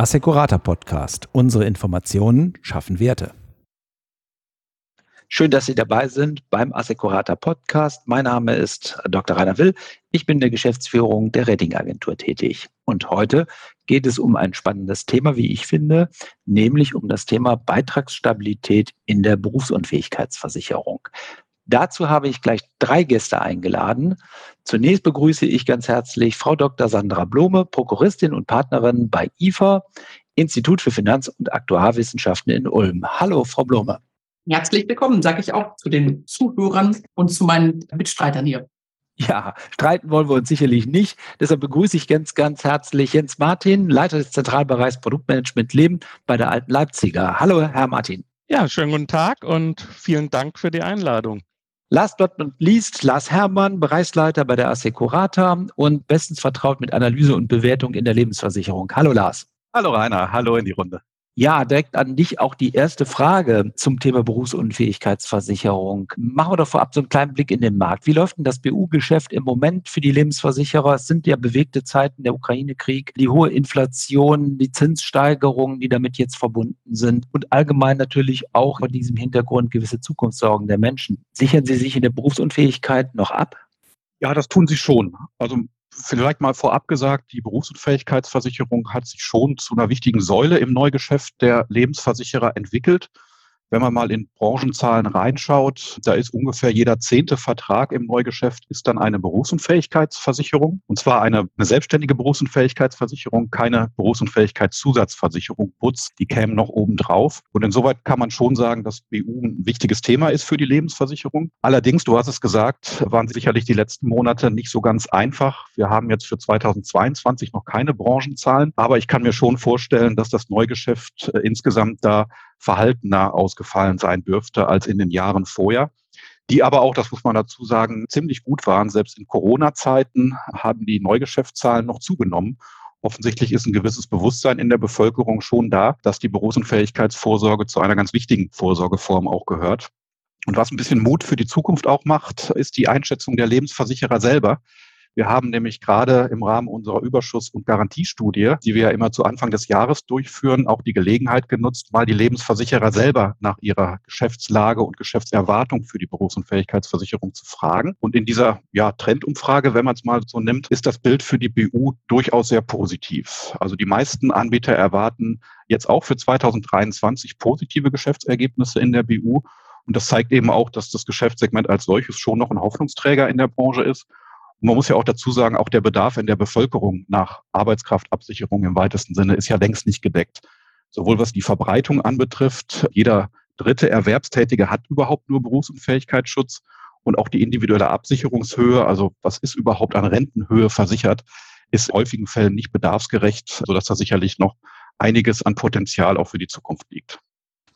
Assecurata Podcast. Unsere Informationen schaffen Werte. Schön, dass Sie dabei sind beim Assecurata Podcast. Mein Name ist Dr. Rainer Will. Ich bin der Geschäftsführung der Ratingagentur tätig. Und heute geht es um ein spannendes Thema, wie ich finde, nämlich um das Thema Beitragsstabilität in der Berufsunfähigkeitsversicherung. Dazu habe ich gleich drei Gäste eingeladen. Zunächst begrüße ich ganz herzlich Frau Dr. Sandra Blome, Prokuristin und Partnerin bei IFA, Institut für Finanz- und Aktuarwissenschaften in Ulm. Hallo, Frau Blome. Herzlich willkommen, sage ich auch zu den Zuhörern und zu meinen Mitstreitern hier. Ja, streiten wollen wir uns sicherlich nicht. Deshalb begrüße ich ganz, ganz herzlich Jens Martin, Leiter des Zentralbereichs Produktmanagement Leben bei der Alten Leipziger. Hallo, Herr Martin. Ja, schönen guten Tag und vielen Dank für die Einladung. Last but not least, Lars Herrmann, Bereichsleiter bei der Assecurata und bestens vertraut mit Analyse und Bewertung in der Lebensversicherung. Hallo Lars. Hallo Rainer, hallo in die Runde. Ja, direkt an dich auch die erste Frage zum Thema Berufsunfähigkeitsversicherung. Machen wir doch vorab so einen kleinen Blick in den Markt. Wie läuft denn das BU-Geschäft im Moment für die Lebensversicherer? Es sind ja bewegte Zeiten, der Ukraine-Krieg, die hohe Inflation, die Zinssteigerungen, die damit jetzt verbunden sind und allgemein natürlich auch vor diesem Hintergrund gewisse Zukunftssorgen der Menschen. Sichern Sie sich in der Berufsunfähigkeit noch ab? Ja, das tun sie schon. Also vielleicht mal vorab gesagt, die Berufsunfähigkeitsversicherung hat sich schon zu einer wichtigen Säule im Neugeschäft der Lebensversicherer entwickelt. Wenn man mal in Branchenzahlen reinschaut, da ist ungefähr jeder zehnte Vertrag im Neugeschäft ist dann eine Berufsunfähigkeitsversicherung. Und zwar eine, eine selbstständige Berufsunfähigkeitsversicherung, keine Berufsunfähigkeitszusatzversicherung, Butz, die kämen noch oben drauf. Und insoweit kann man schon sagen, dass BU ein wichtiges Thema ist für die Lebensversicherung. Allerdings, du hast es gesagt, waren sicherlich die letzten Monate nicht so ganz einfach. Wir haben jetzt für 2022 noch keine Branchenzahlen, aber ich kann mir schon vorstellen, dass das Neugeschäft äh, insgesamt da verhaltener ausgefallen sein dürfte als in den Jahren vorher die aber auch, das muss man dazu sagen, ziemlich gut waren. Selbst in Corona-Zeiten haben die Neugeschäftszahlen noch zugenommen. Offensichtlich ist ein gewisses Bewusstsein in der Bevölkerung schon da, dass die Berufsunfähigkeitsvorsorge zu einer ganz wichtigen Vorsorgeform auch gehört. Und was ein bisschen Mut für die Zukunft auch macht, ist die Einschätzung der Lebensversicherer selber. Wir haben nämlich gerade im Rahmen unserer Überschuss- und Garantiestudie, die wir ja immer zu Anfang des Jahres durchführen, auch die Gelegenheit genutzt, mal die Lebensversicherer selber nach ihrer Geschäftslage und Geschäftserwartung für die Berufsunfähigkeitsversicherung zu fragen. Und in dieser ja, Trendumfrage, wenn man es mal so nimmt, ist das Bild für die BU durchaus sehr positiv. Also die meisten Anbieter erwarten jetzt auch für 2023 positive Geschäftsergebnisse in der BU. Und das zeigt eben auch, dass das Geschäftssegment als solches schon noch ein Hoffnungsträger in der Branche ist und man muss ja auch dazu sagen, auch der Bedarf in der Bevölkerung nach Arbeitskraftabsicherung im weitesten Sinne ist ja längst nicht gedeckt. Sowohl was die Verbreitung anbetrifft, jeder dritte Erwerbstätige hat überhaupt nur Berufsunfähigkeitsschutz und auch die individuelle Absicherungshöhe, also was ist überhaupt an Rentenhöhe versichert, ist in häufigen Fällen nicht bedarfsgerecht, sodass da sicherlich noch einiges an Potenzial auch für die Zukunft liegt.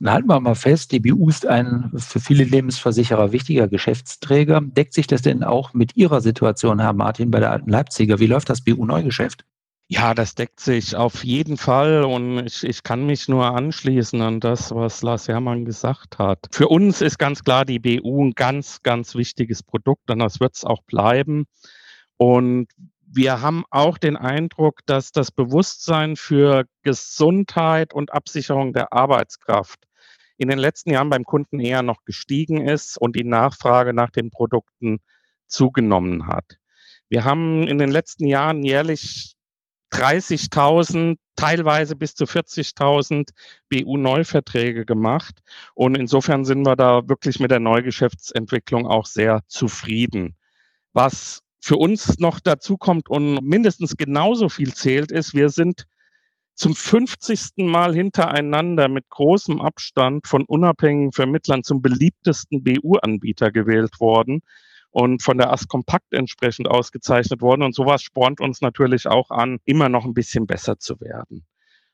Dann halten wir mal fest, die BU ist ein für viele Lebensversicherer wichtiger Geschäftsträger. Deckt sich das denn auch mit Ihrer Situation, Herr Martin, bei der alten Leipziger? Wie läuft das BU-Neugeschäft? Ja, das deckt sich auf jeden Fall und ich, ich kann mich nur anschließen an das, was Lars Herrmann gesagt hat. Für uns ist ganz klar die BU ein ganz, ganz wichtiges Produkt und das wird es auch bleiben. Und wir haben auch den Eindruck, dass das Bewusstsein für Gesundheit und Absicherung der Arbeitskraft in den letzten Jahren beim Kunden eher noch gestiegen ist und die Nachfrage nach den Produkten zugenommen hat. Wir haben in den letzten Jahren jährlich 30.000, teilweise bis zu 40.000 BU-Neuverträge gemacht. Und insofern sind wir da wirklich mit der Neugeschäftsentwicklung auch sehr zufrieden. Was für uns noch dazu kommt und mindestens genauso viel zählt, ist, wir sind zum 50. Mal hintereinander mit großem Abstand von unabhängigen Vermittlern zum beliebtesten BU-Anbieter gewählt worden und von der AS Kompakt entsprechend ausgezeichnet worden. Und sowas spornt uns natürlich auch an, immer noch ein bisschen besser zu werden.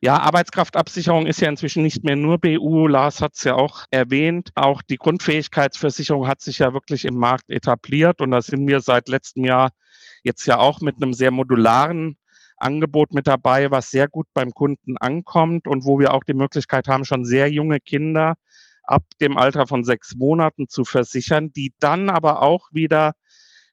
Ja, Arbeitskraftabsicherung ist ja inzwischen nicht mehr nur BU. Lars hat es ja auch erwähnt. Auch die Grundfähigkeitsversicherung hat sich ja wirklich im Markt etabliert. Und da sind wir seit letztem Jahr jetzt ja auch mit einem sehr modularen Angebot mit dabei, was sehr gut beim Kunden ankommt und wo wir auch die Möglichkeit haben, schon sehr junge Kinder ab dem Alter von sechs Monaten zu versichern, die dann aber auch wieder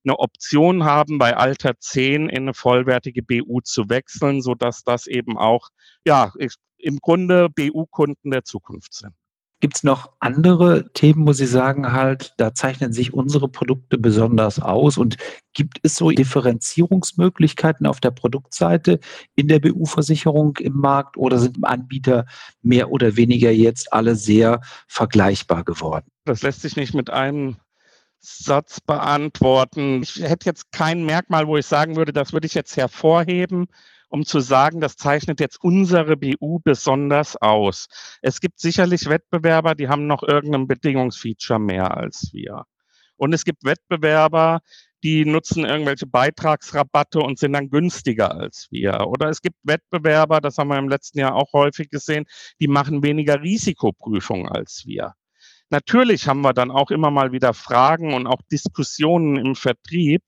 eine Option haben, bei Alter 10 in eine vollwertige BU zu wechseln, so dass das eben auch, ja, im Grunde BU-Kunden der Zukunft sind. Gibt es noch andere Themen, wo Sie sagen halt, da zeichnen sich unsere Produkte besonders aus und gibt es so Differenzierungsmöglichkeiten auf der Produktseite in der BU-Versicherung im Markt oder sind Anbieter mehr oder weniger jetzt alle sehr vergleichbar geworden? Das lässt sich nicht mit einem Satz beantworten. Ich hätte jetzt kein Merkmal, wo ich sagen würde, das würde ich jetzt hervorheben um zu sagen, das zeichnet jetzt unsere BU besonders aus. Es gibt sicherlich Wettbewerber, die haben noch irgendein Bedingungsfeature mehr als wir. Und es gibt Wettbewerber, die nutzen irgendwelche Beitragsrabatte und sind dann günstiger als wir. Oder es gibt Wettbewerber, das haben wir im letzten Jahr auch häufig gesehen, die machen weniger Risikoprüfung als wir. Natürlich haben wir dann auch immer mal wieder Fragen und auch Diskussionen im Vertrieb,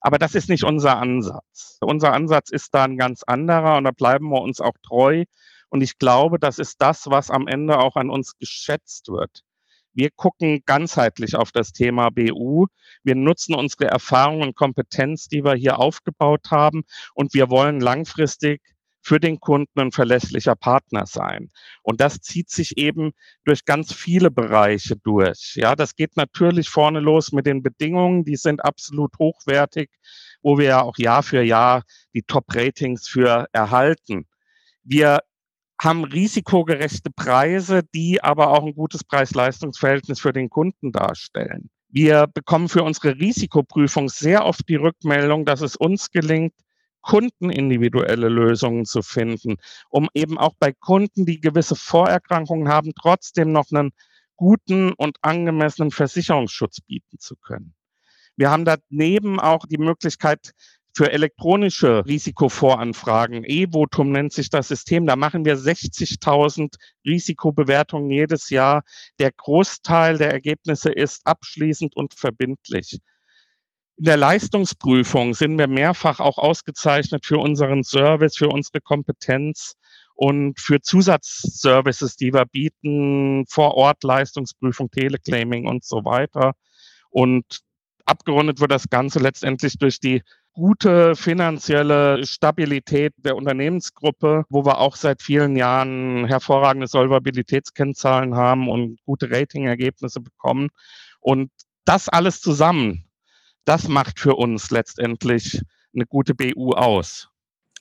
aber das ist nicht unser Ansatz. Unser Ansatz ist da ein ganz anderer und da bleiben wir uns auch treu. Und ich glaube, das ist das, was am Ende auch an uns geschätzt wird. Wir gucken ganzheitlich auf das Thema BU. Wir nutzen unsere Erfahrung und Kompetenz, die wir hier aufgebaut haben. Und wir wollen langfristig für den Kunden ein verlässlicher Partner sein. Und das zieht sich eben durch ganz viele Bereiche durch. Ja, das geht natürlich vorne los mit den Bedingungen, die sind absolut hochwertig, wo wir ja auch Jahr für Jahr die Top-Ratings für erhalten. Wir haben risikogerechte Preise, die aber auch ein gutes Preis-Leistungs-Verhältnis für den Kunden darstellen. Wir bekommen für unsere Risikoprüfung sehr oft die Rückmeldung, dass es uns gelingt, kundenindividuelle Lösungen zu finden, um eben auch bei Kunden, die gewisse Vorerkrankungen haben, trotzdem noch einen guten und angemessenen Versicherungsschutz bieten zu können. Wir haben daneben auch die Möglichkeit für elektronische Risikovoranfragen. E-Votum nennt sich das System. Da machen wir 60.000 Risikobewertungen jedes Jahr. Der Großteil der Ergebnisse ist abschließend und verbindlich. In der Leistungsprüfung sind wir mehrfach auch ausgezeichnet für unseren Service, für unsere Kompetenz und für Zusatzservices, die wir bieten, vor Ort Leistungsprüfung, Teleclaiming und so weiter. Und abgerundet wird das Ganze letztendlich durch die gute finanzielle Stabilität der Unternehmensgruppe, wo wir auch seit vielen Jahren hervorragende Solvabilitätskennzahlen haben und gute Ratingergebnisse bekommen. Und das alles zusammen das macht für uns letztendlich eine gute BU aus.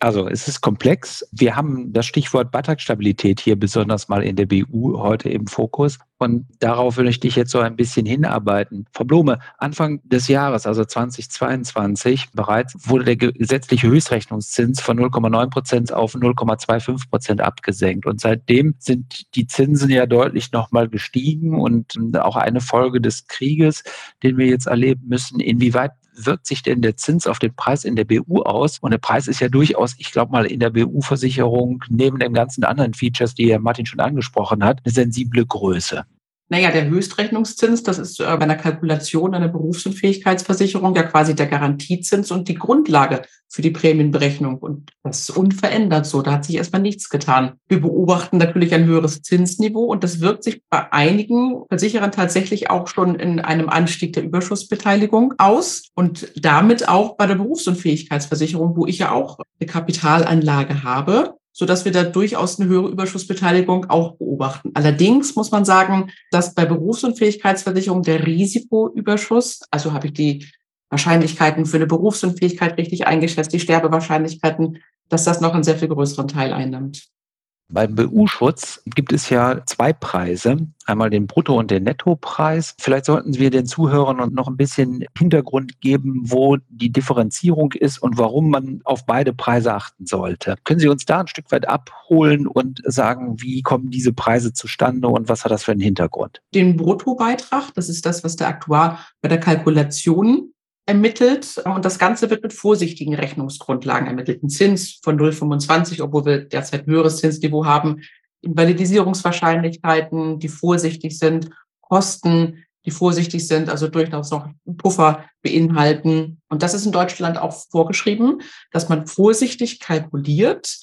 Also es ist komplex. Wir haben das Stichwort Beitragsstabilität hier besonders mal in der BU heute im Fokus. Und darauf will ich jetzt so ein bisschen hinarbeiten. Frau Blume, Anfang des Jahres, also 2022 bereits, wurde der gesetzliche Höchstrechnungszins von 0,9 Prozent auf 0,25 Prozent abgesenkt. Und seitdem sind die Zinsen ja deutlich nochmal gestiegen und auch eine Folge des Krieges, den wir jetzt erleben müssen. Inwieweit wirkt sich denn der Zins auf den Preis in der BU aus? Und der Preis ist ja durchaus, ich glaube mal, in der BU-Versicherung neben den ganzen anderen Features, die Herr Martin schon angesprochen hat, eine sensible Größe. Naja, der Höchstrechnungszins, das ist äh, bei einer Kalkulation einer Berufsunfähigkeitsversicherung ja quasi der Garantiezins und die Grundlage für die Prämienberechnung. Und das ist unverändert so. Da hat sich erstmal nichts getan. Wir beobachten natürlich ein höheres Zinsniveau und das wirkt sich bei einigen Versicherern tatsächlich auch schon in einem Anstieg der Überschussbeteiligung aus und damit auch bei der Berufsunfähigkeitsversicherung, wo ich ja auch eine Kapitalanlage habe so dass wir da durchaus eine höhere Überschussbeteiligung auch beobachten. Allerdings muss man sagen, dass bei Berufsunfähigkeitsversicherung der Risikoüberschuss, also habe ich die Wahrscheinlichkeiten für eine Berufsunfähigkeit richtig eingeschätzt, die Sterbewahrscheinlichkeiten, dass das noch einen sehr viel größeren Teil einnimmt. Beim BU-Schutz gibt es ja zwei Preise, einmal den Brutto- und den Nettopreis. Vielleicht sollten wir den Zuhörern noch ein bisschen Hintergrund geben, wo die Differenzierung ist und warum man auf beide Preise achten sollte. Können Sie uns da ein Stück weit abholen und sagen, wie kommen diese Preise zustande und was hat das für einen Hintergrund? Den Bruttobeitrag, das ist das, was der Aktuar bei der Kalkulation ermittelt und das Ganze wird mit vorsichtigen Rechnungsgrundlagen ermittelt. Ein Zins von 0,25, obwohl wir derzeit höheres Zinsniveau haben, Invalidisierungswahrscheinlichkeiten, die vorsichtig sind, Kosten, die vorsichtig sind, also durchaus noch Puffer beinhalten. Und das ist in Deutschland auch vorgeschrieben, dass man vorsichtig kalkuliert,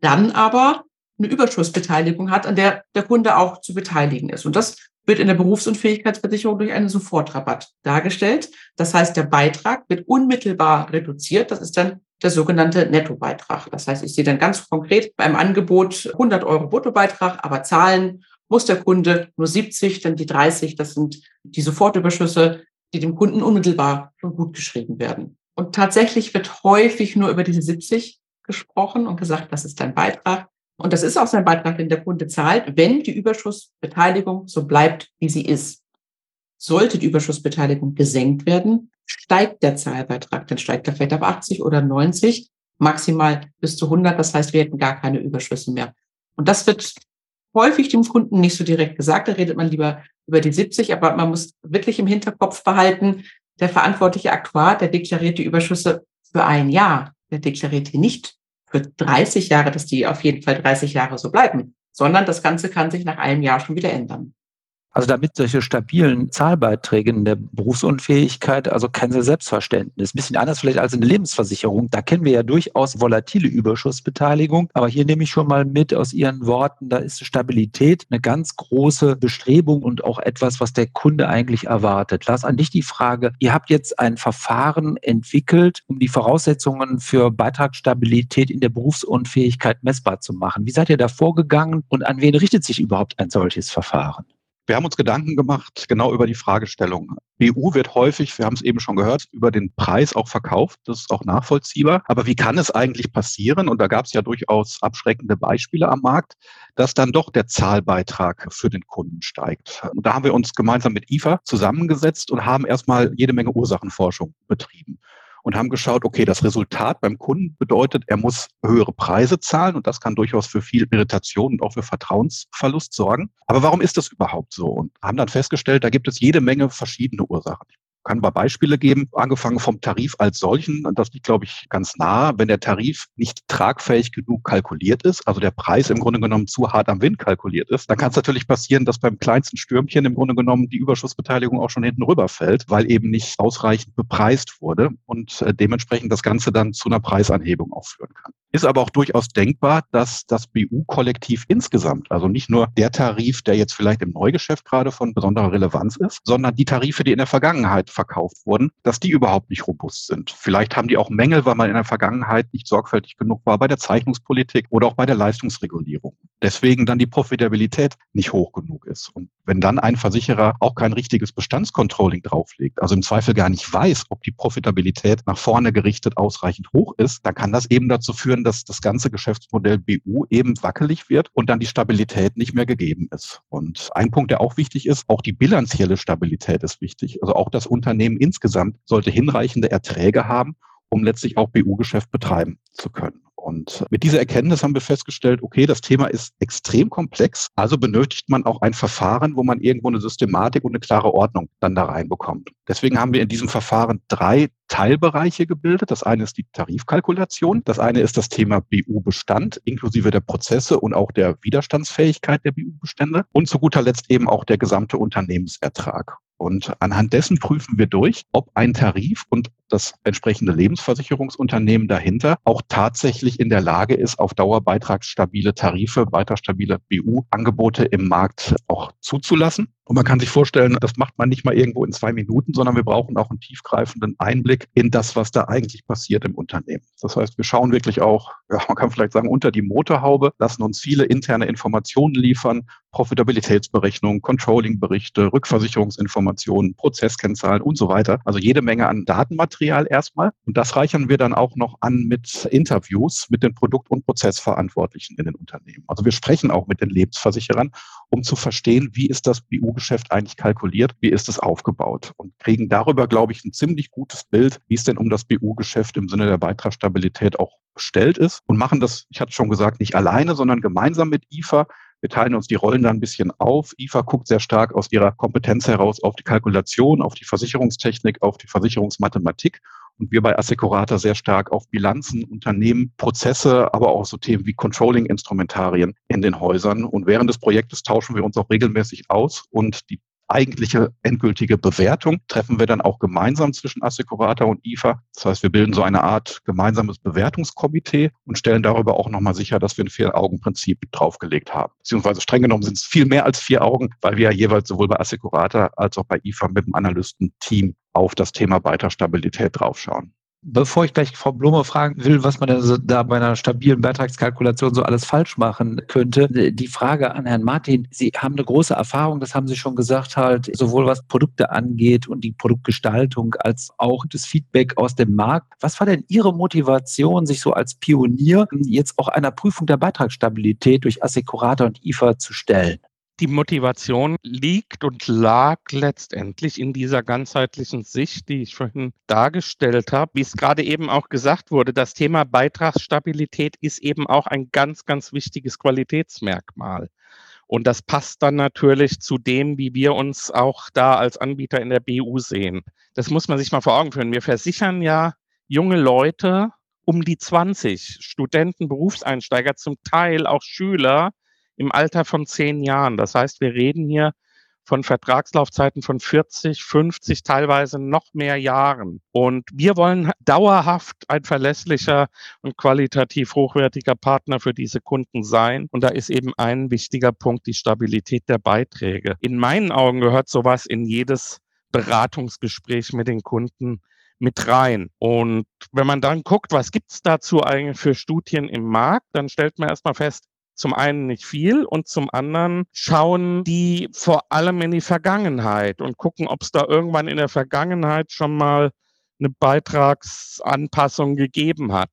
dann aber eine Überschussbeteiligung hat, an der der Kunde auch zu beteiligen ist. Und das wird in der Berufsunfähigkeitsversicherung durch einen Sofortrabatt dargestellt. Das heißt, der Beitrag wird unmittelbar reduziert. Das ist dann der sogenannte Nettobeitrag. Das heißt, ich sehe dann ganz konkret beim Angebot 100 Euro Bruttobeitrag, aber zahlen muss der Kunde nur 70, denn die 30, das sind die Sofortüberschüsse, die dem Kunden unmittelbar gut geschrieben werden. Und tatsächlich wird häufig nur über diese 70 gesprochen und gesagt, das ist dein Beitrag. Und das ist auch sein Beitrag, den der Kunde zahlt, wenn die Überschussbeteiligung so bleibt, wie sie ist. Sollte die Überschussbeteiligung gesenkt werden, steigt der Zahlbeitrag. Dann steigt er vielleicht auf 80 oder 90, maximal bis zu 100. Das heißt, wir hätten gar keine Überschüsse mehr. Und das wird häufig dem Kunden nicht so direkt gesagt. Da redet man lieber über die 70. Aber man muss wirklich im Hinterkopf behalten, der verantwortliche Aktuar, der deklariert die Überschüsse für ein Jahr. Der deklariert die nicht für 30 Jahre, dass die auf jeden Fall 30 Jahre so bleiben, sondern das Ganze kann sich nach einem Jahr schon wieder ändern. Also damit solche stabilen Zahlbeiträge in der Berufsunfähigkeit, also kein Selbstverständnis. Ein bisschen anders vielleicht als in der Lebensversicherung. Da kennen wir ja durchaus volatile Überschussbeteiligung. Aber hier nehme ich schon mal mit aus Ihren Worten, da ist Stabilität eine ganz große Bestrebung und auch etwas, was der Kunde eigentlich erwartet. Lars, an dich die Frage. Ihr habt jetzt ein Verfahren entwickelt, um die Voraussetzungen für Beitragsstabilität in der Berufsunfähigkeit messbar zu machen. Wie seid ihr da vorgegangen und an wen richtet sich überhaupt ein solches Verfahren? Wir haben uns Gedanken gemacht, genau über die Fragestellung. BU wird häufig, wir haben es eben schon gehört, über den Preis auch verkauft. Das ist auch nachvollziehbar. Aber wie kann es eigentlich passieren? Und da gab es ja durchaus abschreckende Beispiele am Markt, dass dann doch der Zahlbeitrag für den Kunden steigt. Und da haben wir uns gemeinsam mit IFA zusammengesetzt und haben erstmal jede Menge Ursachenforschung betrieben und haben geschaut, okay, das Resultat beim Kunden bedeutet, er muss höhere Preise zahlen und das kann durchaus für viel Irritation und auch für Vertrauensverlust sorgen. Aber warum ist das überhaupt so? Und haben dann festgestellt, da gibt es jede Menge verschiedene Ursachen. Kann mal Beispiele geben, angefangen vom Tarif als solchen. Und das liegt, glaube ich, ganz nah. Wenn der Tarif nicht tragfähig genug kalkuliert ist, also der Preis im Grunde genommen zu hart am Wind kalkuliert ist, dann kann es natürlich passieren, dass beim kleinsten Stürmchen im Grunde genommen die Überschussbeteiligung auch schon hinten rüberfällt, weil eben nicht ausreichend bepreist wurde und äh, dementsprechend das Ganze dann zu einer Preisanhebung auch führen kann. Ist aber auch durchaus denkbar, dass das BU-Kollektiv insgesamt, also nicht nur der Tarif, der jetzt vielleicht im Neugeschäft gerade von besonderer Relevanz ist, sondern die Tarife, die in der Vergangenheit verkauft wurden, dass die überhaupt nicht robust sind. Vielleicht haben die auch Mängel, weil man in der Vergangenheit nicht sorgfältig genug war bei der Zeichnungspolitik oder auch bei der Leistungsregulierung. Deswegen dann die Profitabilität nicht hoch genug ist. Und wenn dann ein Versicherer auch kein richtiges Bestandscontrolling drauflegt, also im Zweifel gar nicht weiß, ob die Profitabilität nach vorne gerichtet ausreichend hoch ist, dann kann das eben dazu führen, dass das ganze Geschäftsmodell BU eben wackelig wird und dann die Stabilität nicht mehr gegeben ist. Und ein Punkt, der auch wichtig ist, auch die bilanzielle Stabilität ist wichtig. Also auch das Unternehmen insgesamt sollte hinreichende Erträge haben, um letztlich auch BU-Geschäft betreiben zu können. Und mit dieser Erkenntnis haben wir festgestellt, okay, das Thema ist extrem komplex, also benötigt man auch ein Verfahren, wo man irgendwo eine Systematik und eine klare Ordnung dann da reinbekommt. Deswegen haben wir in diesem Verfahren drei Teilbereiche gebildet. Das eine ist die Tarifkalkulation, das eine ist das Thema BU-Bestand inklusive der Prozesse und auch der Widerstandsfähigkeit der BU-Bestände und zu guter Letzt eben auch der gesamte Unternehmensertrag. Und anhand dessen prüfen wir durch, ob ein Tarif und das entsprechende Lebensversicherungsunternehmen dahinter auch tatsächlich in der Lage ist, auf Dauer beitragsstabile Tarife, weiter stabile BU-Angebote im Markt auch zuzulassen. Und man kann sich vorstellen, das macht man nicht mal irgendwo in zwei Minuten, sondern wir brauchen auch einen tiefgreifenden Einblick in das, was da eigentlich passiert im Unternehmen. Das heißt, wir schauen wirklich auch, ja, man kann vielleicht sagen, unter die Motorhaube, lassen uns viele interne Informationen liefern, Profitabilitätsberechnungen, Controlling-Berichte, Rückversicherungsinformationen, Prozesskennzahlen und so weiter. Also jede Menge an Datenmaterial erstmal. Und das reichern wir dann auch noch an mit Interviews mit den Produkt- und Prozessverantwortlichen in den Unternehmen. Also wir sprechen auch mit den Lebensversicherern, um zu verstehen, wie ist das BU Geschäft eigentlich kalkuliert, wie ist es aufgebaut und kriegen darüber, glaube ich, ein ziemlich gutes Bild, wie es denn um das BU-Geschäft im Sinne der Beitragsstabilität auch bestellt ist und machen das, ich hatte schon gesagt, nicht alleine, sondern gemeinsam mit IFA. Wir teilen uns die Rollen da ein bisschen auf. IFA guckt sehr stark aus ihrer Kompetenz heraus auf die Kalkulation, auf die Versicherungstechnik, auf die Versicherungsmathematik und wir bei Assecurata sehr stark auf Bilanzen, Unternehmen, Prozesse, aber auch so Themen wie Controlling-Instrumentarien in den Häusern. Und während des Projektes tauschen wir uns auch regelmäßig aus und die eigentliche endgültige Bewertung treffen wir dann auch gemeinsam zwischen Assecurata und IFA. Das heißt, wir bilden so eine Art gemeinsames Bewertungskomitee und stellen darüber auch nochmal sicher, dass wir ein Vier-Augen-Prinzip draufgelegt haben. Beziehungsweise streng genommen sind es viel mehr als vier Augen, weil wir ja jeweils sowohl bei Assecurata als auch bei IFA mit dem Analystenteam auf das Thema Beitragsstabilität draufschauen. Bevor ich gleich Frau Blume fragen will, was man denn da bei einer stabilen Beitragskalkulation so alles falsch machen könnte, die Frage an Herrn Martin. Sie haben eine große Erfahrung, das haben Sie schon gesagt, halt, sowohl was Produkte angeht und die Produktgestaltung als auch das Feedback aus dem Markt. Was war denn Ihre Motivation, sich so als Pionier jetzt auch einer Prüfung der Beitragsstabilität durch Assecurata und IFA zu stellen? Die Motivation liegt und lag letztendlich in dieser ganzheitlichen Sicht, die ich vorhin dargestellt habe. Wie es gerade eben auch gesagt wurde, das Thema Beitragsstabilität ist eben auch ein ganz, ganz wichtiges Qualitätsmerkmal. Und das passt dann natürlich zu dem, wie wir uns auch da als Anbieter in der BU sehen. Das muss man sich mal vor Augen führen. Wir versichern ja junge Leute um die 20, Studenten, Berufseinsteiger, zum Teil auch Schüler, im Alter von zehn Jahren. Das heißt, wir reden hier von Vertragslaufzeiten von 40, 50, teilweise noch mehr Jahren. Und wir wollen dauerhaft ein verlässlicher und qualitativ hochwertiger Partner für diese Kunden sein. Und da ist eben ein wichtiger Punkt die Stabilität der Beiträge. In meinen Augen gehört sowas in jedes Beratungsgespräch mit den Kunden mit rein. Und wenn man dann guckt, was gibt es dazu eigentlich für Studien im Markt, dann stellt man erstmal fest, zum einen nicht viel und zum anderen schauen die vor allem in die Vergangenheit und gucken, ob es da irgendwann in der Vergangenheit schon mal eine Beitragsanpassung gegeben hat.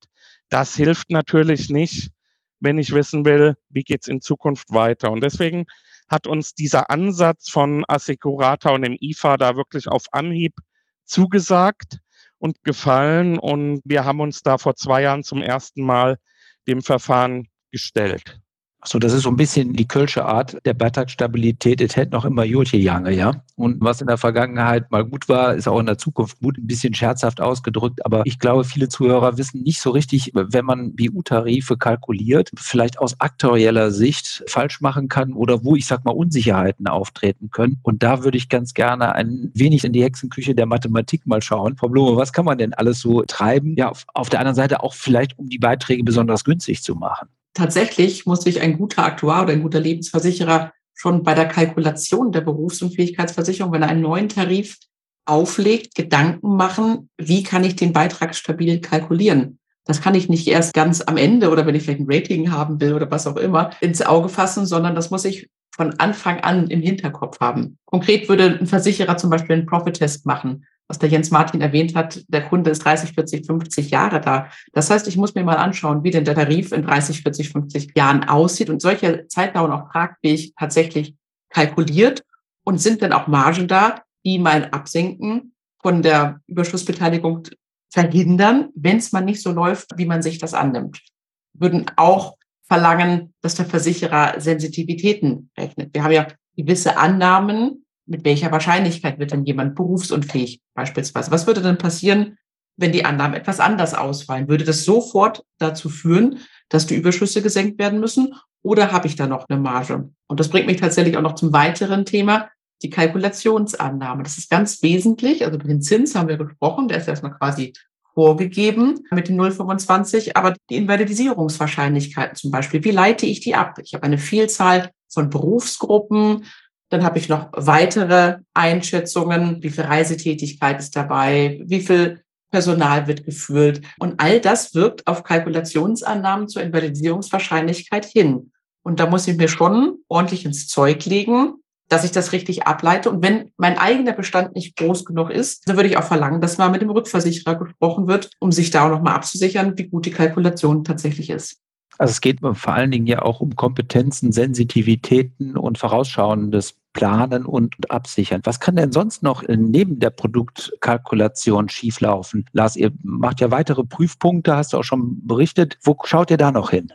Das hilft natürlich nicht, wenn ich wissen will, wie geht's in Zukunft weiter. Und deswegen hat uns dieser Ansatz von Assecurata und dem IFA da wirklich auf Anhieb zugesagt und gefallen. Und wir haben uns da vor zwei Jahren zum ersten Mal dem Verfahren gestellt. So, das ist so ein bisschen die Kölsche Art der Beitragsstabilität. Es hält noch immer Jotje Jange, ja. Und was in der Vergangenheit mal gut war, ist auch in der Zukunft gut. Ein bisschen scherzhaft ausgedrückt. Aber ich glaube, viele Zuhörer wissen nicht so richtig, wenn man BU-Tarife kalkuliert, vielleicht aus aktueller Sicht falsch machen kann oder wo ich sag mal Unsicherheiten auftreten können. Und da würde ich ganz gerne ein wenig in die Hexenküche der Mathematik mal schauen. Frau Blume, was kann man denn alles so treiben? Ja, auf der anderen Seite auch vielleicht, um die Beiträge besonders günstig zu machen tatsächlich muss sich ein guter Aktuar oder ein guter Lebensversicherer schon bei der Kalkulation der Berufsunfähigkeitsversicherung, wenn er einen neuen Tarif auflegt, Gedanken machen, wie kann ich den Beitrag stabil kalkulieren. Das kann ich nicht erst ganz am Ende oder wenn ich vielleicht ein Rating haben will oder was auch immer ins Auge fassen, sondern das muss ich von Anfang an im Hinterkopf haben. Konkret würde ein Versicherer zum Beispiel einen Profit-Test machen was der Jens Martin erwähnt hat, der Kunde ist 30, 40, 50 Jahre da. Das heißt, ich muss mir mal anschauen, wie denn der Tarif in 30, 40, 50 Jahren aussieht und solche Zeitdauern auch tragfähig tatsächlich kalkuliert und sind dann auch Margen da, die mein Absenken von der Überschussbeteiligung verhindern, wenn es mal nicht so läuft, wie man sich das annimmt. Würden auch verlangen, dass der Versicherer Sensitivitäten rechnet. Wir haben ja gewisse Annahmen, mit welcher Wahrscheinlichkeit wird denn jemand berufsunfähig beispielsweise? Was würde denn passieren, wenn die Annahmen etwas anders ausfallen? Würde das sofort dazu führen, dass die Überschüsse gesenkt werden müssen? Oder habe ich da noch eine Marge? Und das bringt mich tatsächlich auch noch zum weiteren Thema, die Kalkulationsannahme. Das ist ganz wesentlich. Also den Zins haben wir gesprochen, der ist erstmal quasi vorgegeben mit den 0,25, aber die Invalidisierungswahrscheinlichkeiten zum Beispiel, wie leite ich die ab? Ich habe eine Vielzahl von Berufsgruppen, dann habe ich noch weitere Einschätzungen, wie viel Reisetätigkeit ist dabei, wie viel Personal wird geführt. Und all das wirkt auf Kalkulationsannahmen zur Invalidisierungswahrscheinlichkeit hin. Und da muss ich mir schon ordentlich ins Zeug legen, dass ich das richtig ableite. Und wenn mein eigener Bestand nicht groß genug ist, dann würde ich auch verlangen, dass mal mit dem Rückversicherer gesprochen wird, um sich da auch nochmal abzusichern, wie gut die Kalkulation tatsächlich ist. Also es geht vor allen Dingen ja auch um Kompetenzen, Sensitivitäten und vorausschauendes Planen und Absichern. Was kann denn sonst noch neben der Produktkalkulation schieflaufen? Lars, ihr macht ja weitere Prüfpunkte, hast du auch schon berichtet. Wo schaut ihr da noch hin?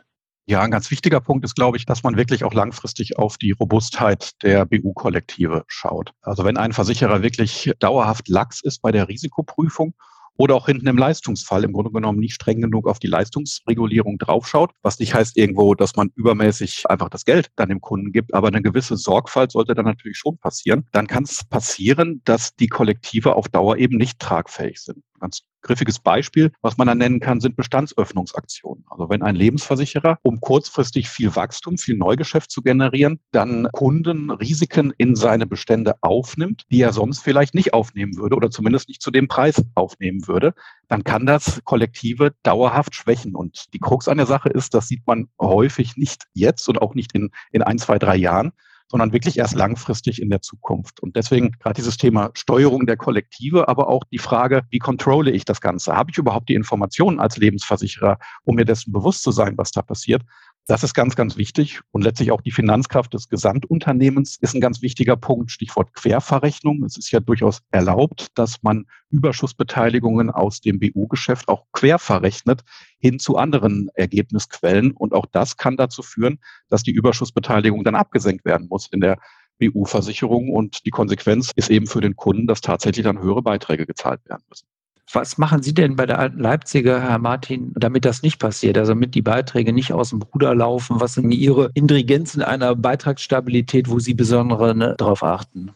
Ja, ein ganz wichtiger Punkt ist, glaube ich, dass man wirklich auch langfristig auf die Robustheit der BU-Kollektive schaut. Also wenn ein Versicherer wirklich dauerhaft lax ist bei der Risikoprüfung oder auch hinten im Leistungsfall im Grunde genommen nicht streng genug auf die Leistungsregulierung draufschaut, was nicht heißt irgendwo, dass man übermäßig einfach das Geld dann dem Kunden gibt, aber eine gewisse Sorgfalt sollte dann natürlich schon passieren. Dann kann es passieren, dass die Kollektive auf Dauer eben nicht tragfähig sind. Ganz griffiges Beispiel, was man da nennen kann, sind Bestandsöffnungsaktionen. Also wenn ein Lebensversicherer, um kurzfristig viel Wachstum, viel Neugeschäft zu generieren, dann Kunden Risiken in seine Bestände aufnimmt, die er sonst vielleicht nicht aufnehmen würde oder zumindest nicht zu dem Preis aufnehmen würde, dann kann das Kollektive dauerhaft schwächen. Und die Krux an der Sache ist, das sieht man häufig nicht jetzt und auch nicht in, in ein, zwei, drei Jahren, sondern wirklich erst langfristig in der Zukunft. Und deswegen gerade dieses Thema Steuerung der Kollektive, aber auch die Frage, wie controle ich das Ganze? Habe ich überhaupt die Informationen als Lebensversicherer, um mir dessen bewusst zu sein, was da passiert? Das ist ganz, ganz wichtig. Und letztlich auch die Finanzkraft des Gesamtunternehmens ist ein ganz wichtiger Punkt. Stichwort Querverrechnung. Es ist ja durchaus erlaubt, dass man Überschussbeteiligungen aus dem BU-Geschäft auch quer verrechnet hin zu anderen Ergebnisquellen. Und auch das kann dazu führen, dass die Überschussbeteiligung dann abgesenkt werden muss in der BU-Versicherung. Und die Konsequenz ist eben für den Kunden, dass tatsächlich dann höhere Beiträge gezahlt werden müssen. Was machen Sie denn bei der alten Leipziger, Herr Martin, damit das nicht passiert, also damit die Beiträge nicht aus dem Ruder laufen? Was sind Ihre Intrigenzen einer Beitragsstabilität, wo Sie besondere ne, darauf achten?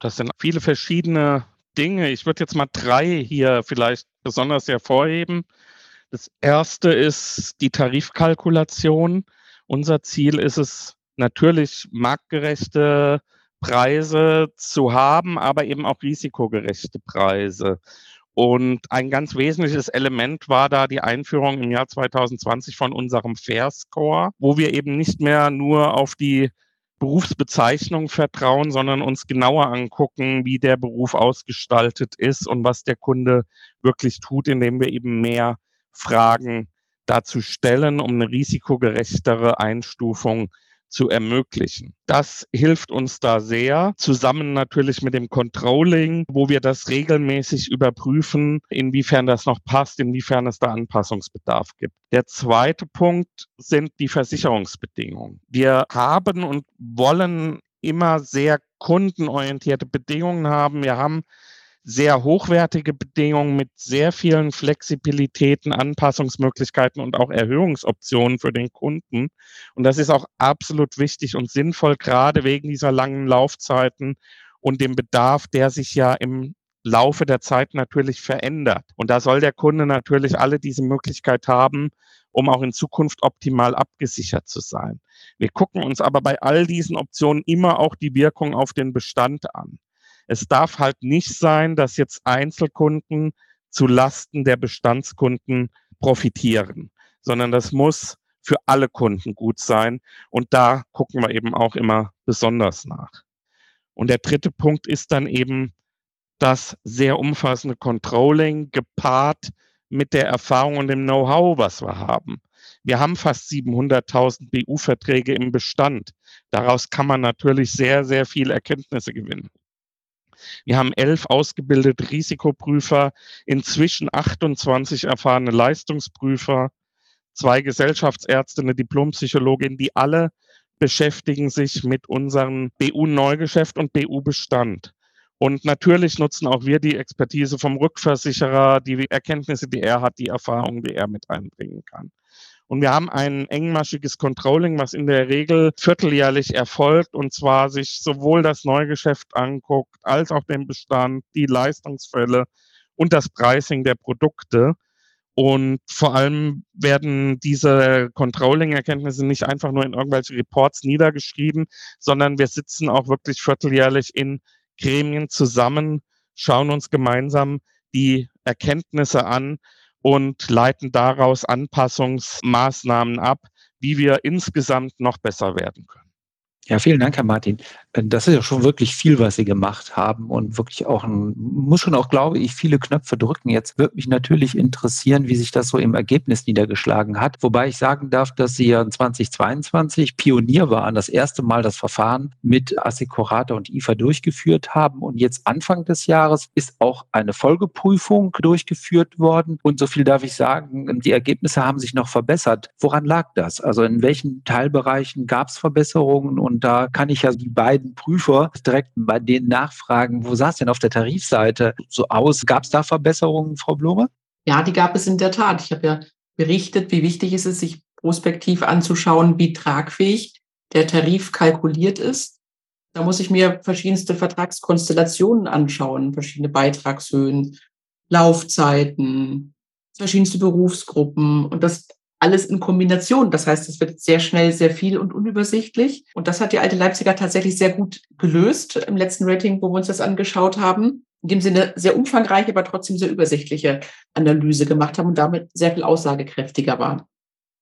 Das sind viele verschiedene Dinge. Ich würde jetzt mal drei hier vielleicht besonders hervorheben. Das erste ist die Tarifkalkulation. Unser Ziel ist es natürlich, marktgerechte Preise zu haben, aber eben auch risikogerechte Preise. Und ein ganz wesentliches Element war da die Einführung im Jahr 2020 von unserem Fair Score, wo wir eben nicht mehr nur auf die Berufsbezeichnung vertrauen, sondern uns genauer angucken, wie der Beruf ausgestaltet ist und was der Kunde wirklich tut, indem wir eben mehr Fragen dazu stellen, um eine risikogerechtere Einstufung zu ermöglichen. Das hilft uns da sehr, zusammen natürlich mit dem Controlling, wo wir das regelmäßig überprüfen, inwiefern das noch passt, inwiefern es da Anpassungsbedarf gibt. Der zweite Punkt sind die Versicherungsbedingungen. Wir haben und wollen immer sehr kundenorientierte Bedingungen haben. Wir haben sehr hochwertige Bedingungen mit sehr vielen Flexibilitäten, Anpassungsmöglichkeiten und auch Erhöhungsoptionen für den Kunden. Und das ist auch absolut wichtig und sinnvoll, gerade wegen dieser langen Laufzeiten und dem Bedarf, der sich ja im Laufe der Zeit natürlich verändert. Und da soll der Kunde natürlich alle diese Möglichkeit haben, um auch in Zukunft optimal abgesichert zu sein. Wir gucken uns aber bei all diesen Optionen immer auch die Wirkung auf den Bestand an. Es darf halt nicht sein, dass jetzt Einzelkunden zu Lasten der Bestandskunden profitieren, sondern das muss für alle Kunden gut sein. Und da gucken wir eben auch immer besonders nach. Und der dritte Punkt ist dann eben das sehr umfassende Controlling gepaart mit der Erfahrung und dem Know-how, was wir haben. Wir haben fast 700.000 BU-Verträge im Bestand. Daraus kann man natürlich sehr, sehr viel Erkenntnisse gewinnen. Wir haben elf ausgebildete Risikoprüfer, inzwischen 28 erfahrene Leistungsprüfer, zwei Gesellschaftsärzte, eine Diplompsychologin, die alle beschäftigen sich mit unserem BU-Neugeschäft und BU-Bestand. Und natürlich nutzen auch wir die Expertise vom Rückversicherer, die Erkenntnisse, die er hat, die Erfahrungen, die er mit einbringen kann. Und wir haben ein engmaschiges Controlling, was in der Regel vierteljährlich erfolgt und zwar sich sowohl das Neugeschäft anguckt, als auch den Bestand, die Leistungsfälle und das Pricing der Produkte. Und vor allem werden diese Controlling-Erkenntnisse nicht einfach nur in irgendwelche Reports niedergeschrieben, sondern wir sitzen auch wirklich vierteljährlich in Gremien zusammen, schauen uns gemeinsam die Erkenntnisse an und leiten daraus Anpassungsmaßnahmen ab, wie wir insgesamt noch besser werden können. Ja, vielen Dank, Herr Martin. Das ist ja schon wirklich viel, was Sie gemacht haben und wirklich auch ein, muss schon auch, glaube ich, viele Knöpfe drücken. Jetzt wird mich natürlich interessieren, wie sich das so im Ergebnis niedergeschlagen hat. Wobei ich sagen darf, dass Sie ja 2022 Pionier waren, das erste Mal das Verfahren mit Assecurata und IFA durchgeführt haben. Und jetzt Anfang des Jahres ist auch eine Folgeprüfung durchgeführt worden. Und so viel darf ich sagen, die Ergebnisse haben sich noch verbessert. Woran lag das? Also in welchen Teilbereichen gab es Verbesserungen? Und da kann ich ja die beiden beiden Prüfer direkt bei denen nachfragen, wo sah es denn auf der Tarifseite so aus? Gab es da Verbesserungen, Frau Blume? Ja, die gab es in der Tat. Ich habe ja berichtet, wie wichtig es ist, sich prospektiv anzuschauen, wie tragfähig der Tarif kalkuliert ist. Da muss ich mir verschiedenste Vertragskonstellationen anschauen, verschiedene Beitragshöhen, Laufzeiten, verschiedenste Berufsgruppen und das alles in Kombination. Das heißt, es wird sehr schnell sehr viel und unübersichtlich. Und das hat die alte Leipziger tatsächlich sehr gut gelöst im letzten Rating, wo wir uns das angeschaut haben. In dem Sinne sehr umfangreiche, aber trotzdem sehr übersichtliche Analyse gemacht haben und damit sehr viel aussagekräftiger waren.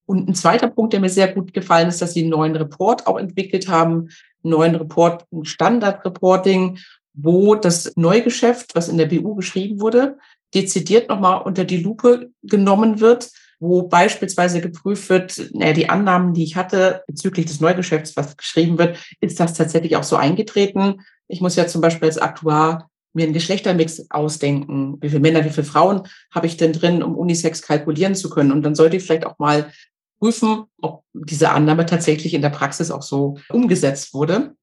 Und ein zweiter Punkt, der mir sehr gut gefallen ist, dass sie einen neuen Report auch entwickelt haben, einen neuen Report, ein Standard-Reporting, wo das Neugeschäft, was in der BU geschrieben wurde, dezidiert nochmal unter die Lupe genommen wird, wo beispielsweise geprüft wird, naja, die Annahmen, die ich hatte bezüglich des Neugeschäfts, was geschrieben wird, ist das tatsächlich auch so eingetreten? Ich muss ja zum Beispiel als Aktuar mir einen Geschlechtermix ausdenken. Wie viele Männer, wie viele Frauen habe ich denn drin, um Unisex kalkulieren zu können? Und dann sollte ich vielleicht auch mal prüfen, ob diese Annahme tatsächlich in der Praxis auch so umgesetzt wurde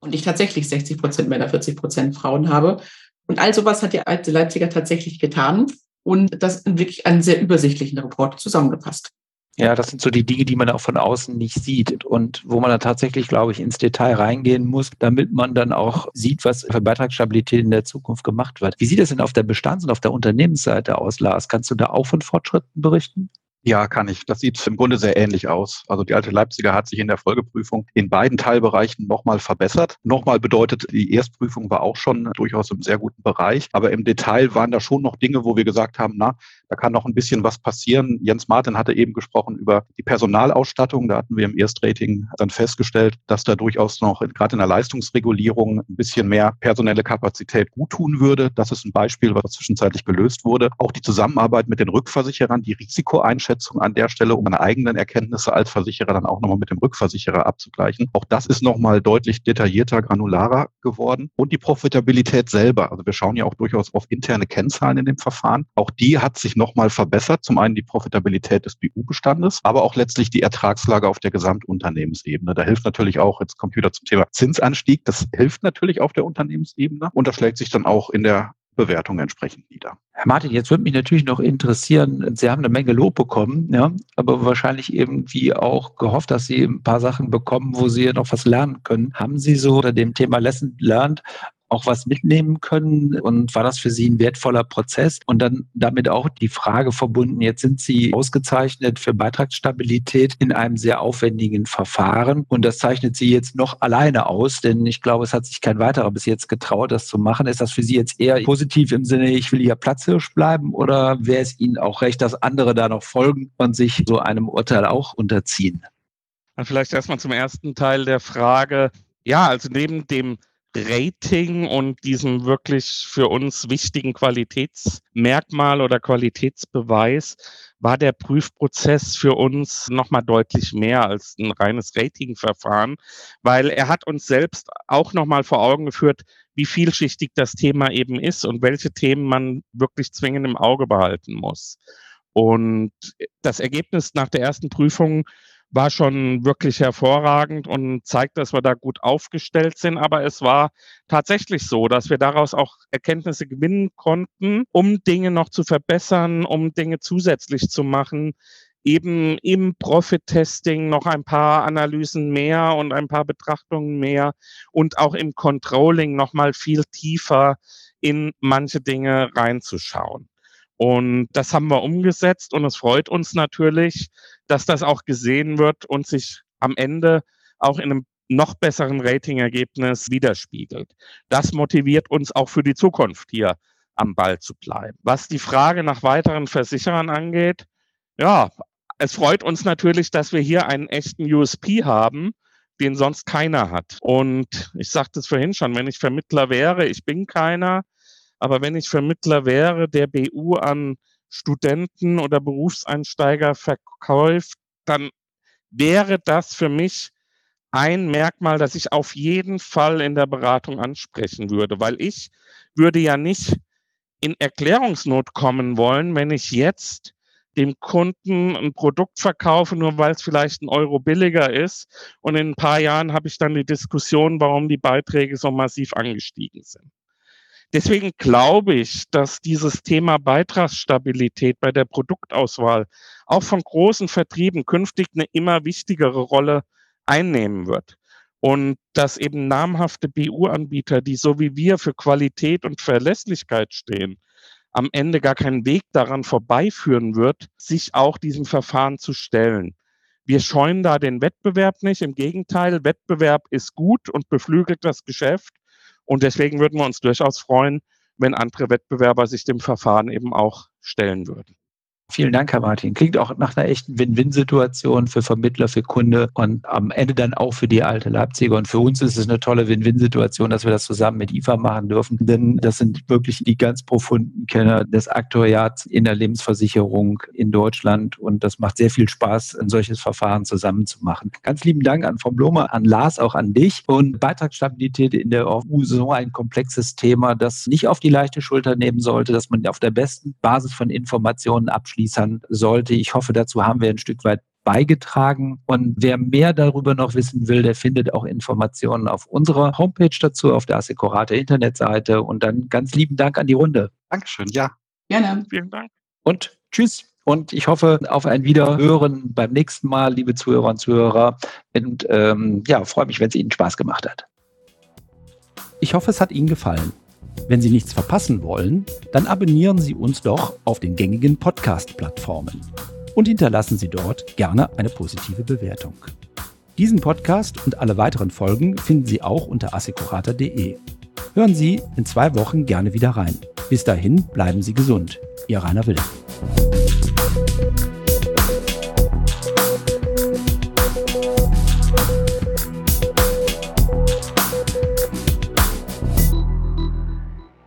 und ich tatsächlich 60 Prozent Männer, 40 Prozent Frauen habe. Und all sowas hat die alte Leipziger tatsächlich getan und das in wirklich einen sehr übersichtlichen Report zusammengefasst. Ja, das sind so die Dinge, die man auch von außen nicht sieht und wo man dann tatsächlich, glaube ich, ins Detail reingehen muss, damit man dann auch sieht, was für Beitragsstabilität in der Zukunft gemacht wird. Wie sieht es denn auf der Bestands- und auf der Unternehmensseite aus, Lars? Kannst du da auch von Fortschritten berichten? Ja, kann ich. Das sieht im Grunde sehr ähnlich aus. Also die alte Leipziger hat sich in der Folgeprüfung in beiden Teilbereichen nochmal verbessert. Nochmal bedeutet, die Erstprüfung war auch schon durchaus im sehr guten Bereich. Aber im Detail waren da schon noch Dinge, wo wir gesagt haben, na, da kann noch ein bisschen was passieren. Jens Martin hatte eben gesprochen über die Personalausstattung. Da hatten wir im Erstrating dann festgestellt, dass da durchaus noch gerade in der Leistungsregulierung ein bisschen mehr personelle Kapazität guttun würde. Das ist ein Beispiel, was zwischenzeitlich gelöst wurde. Auch die Zusammenarbeit mit den Rückversicherern, die Risikoeinschätzung an der Stelle, um meine eigenen Erkenntnisse als Versicherer dann auch nochmal mit dem Rückversicherer abzugleichen. Auch das ist nochmal deutlich detaillierter, granularer geworden. Und die Profitabilität selber. Also wir schauen ja auch durchaus auf interne Kennzahlen in dem Verfahren. Auch die hat sich nochmal verbessert. Zum einen die Profitabilität des BU-Bestandes, aber auch letztlich die Ertragslage auf der Gesamtunternehmensebene. Da hilft natürlich auch jetzt Computer zum Thema Zinsanstieg. Das hilft natürlich auf der Unternehmensebene und das schlägt sich dann auch in der Bewertung entsprechend nieder. Herr Martin, jetzt würde mich natürlich noch interessieren, Sie haben eine Menge Lob bekommen, ja, aber wahrscheinlich irgendwie auch gehofft, dass Sie ein paar Sachen bekommen, wo Sie noch was lernen können. Haben Sie so unter dem Thema Lesson Learned auch was mitnehmen können? Und war das für Sie ein wertvoller Prozess? Und dann damit auch die Frage verbunden, jetzt sind Sie ausgezeichnet für Beitragsstabilität in einem sehr aufwendigen Verfahren. Und das zeichnet Sie jetzt noch alleine aus, denn ich glaube, es hat sich kein weiterer bis jetzt getraut, das zu machen. Ist das für Sie jetzt eher positiv im Sinne, ich will hier Platzhirsch bleiben? Oder wäre es Ihnen auch recht, dass andere da noch folgen und sich so einem Urteil auch unterziehen? Vielleicht erstmal zum ersten Teil der Frage. Ja, also neben dem Rating und diesem wirklich für uns wichtigen Qualitätsmerkmal oder Qualitätsbeweis war der Prüfprozess für uns nochmal deutlich mehr als ein reines Ratingverfahren, weil er hat uns selbst auch nochmal vor Augen geführt, wie vielschichtig das Thema eben ist und welche Themen man wirklich zwingend im Auge behalten muss. Und das Ergebnis nach der ersten Prüfung war schon wirklich hervorragend und zeigt, dass wir da gut aufgestellt sind. Aber es war tatsächlich so, dass wir daraus auch Erkenntnisse gewinnen konnten, um Dinge noch zu verbessern, um Dinge zusätzlich zu machen. Eben im Profit-Testing noch ein paar Analysen mehr und ein paar Betrachtungen mehr und auch im Controlling noch mal viel tiefer in manche Dinge reinzuschauen. Und das haben wir umgesetzt und es freut uns natürlich, dass das auch gesehen wird und sich am Ende auch in einem noch besseren Ratingergebnis widerspiegelt. Das motiviert uns auch für die Zukunft hier am Ball zu bleiben. Was die Frage nach weiteren Versicherern angeht, ja, es freut uns natürlich, dass wir hier einen echten USP haben, den sonst keiner hat. Und ich sagte es vorhin schon, wenn ich Vermittler wäre, ich bin keiner, aber wenn ich Vermittler wäre, der BU an Studenten oder Berufseinsteiger verkauft, dann wäre das für mich ein Merkmal, das ich auf jeden Fall in der Beratung ansprechen würde, weil ich würde ja nicht in Erklärungsnot kommen wollen, wenn ich jetzt dem Kunden ein Produkt verkaufe, nur weil es vielleicht ein Euro billiger ist. Und in ein paar Jahren habe ich dann die Diskussion, warum die Beiträge so massiv angestiegen sind. Deswegen glaube ich, dass dieses Thema Beitragsstabilität bei der Produktauswahl auch von großen Vertrieben künftig eine immer wichtigere Rolle einnehmen wird. Und dass eben namhafte BU-Anbieter, die so wie wir für Qualität und Verlässlichkeit stehen, am Ende gar keinen Weg daran vorbeiführen wird, sich auch diesem Verfahren zu stellen. Wir scheuen da den Wettbewerb nicht. Im Gegenteil, Wettbewerb ist gut und beflügelt das Geschäft. Und deswegen würden wir uns durchaus freuen, wenn andere Wettbewerber sich dem Verfahren eben auch stellen würden. Vielen Dank, Herr Martin. Klingt auch nach einer echten Win-Win-Situation für Vermittler, für Kunde und am Ende dann auch für die alte Leipziger. Und für uns ist es eine tolle Win-Win-Situation, dass wir das zusammen mit IFA machen dürfen. Denn das sind wirklich die ganz profunden Kenner des Aktuariats in der Lebensversicherung in Deutschland. Und das macht sehr viel Spaß, ein solches Verfahren zusammen zu machen. Ganz lieben Dank an Frau Blume, an Lars, auch an dich. Und Beitragsstabilität in der EU ist so ein komplexes Thema, das nicht auf die leichte Schulter nehmen sollte, dass man auf der besten Basis von Informationen abschließt abschließen sollte. Ich hoffe, dazu haben wir ein Stück weit beigetragen. Und wer mehr darüber noch wissen will, der findet auch Informationen auf unserer Homepage dazu, auf der Assecurate Internetseite. Und dann ganz lieben Dank an die Runde. Dankeschön, ja. Gerne. Vielen Dank. Und tschüss. Und ich hoffe auf ein Wiederhören beim nächsten Mal, liebe Zuhörer und Zuhörer. Und ähm, ja, freue mich, wenn es Ihnen Spaß gemacht hat. Ich hoffe, es hat Ihnen gefallen. Wenn Sie nichts verpassen wollen, dann abonnieren Sie uns doch auf den gängigen Podcast-Plattformen und hinterlassen Sie dort gerne eine positive Bewertung. Diesen Podcast und alle weiteren Folgen finden Sie auch unter assecurata.de. Hören Sie in zwei Wochen gerne wieder rein. Bis dahin bleiben Sie gesund. Ihr Rainer Will.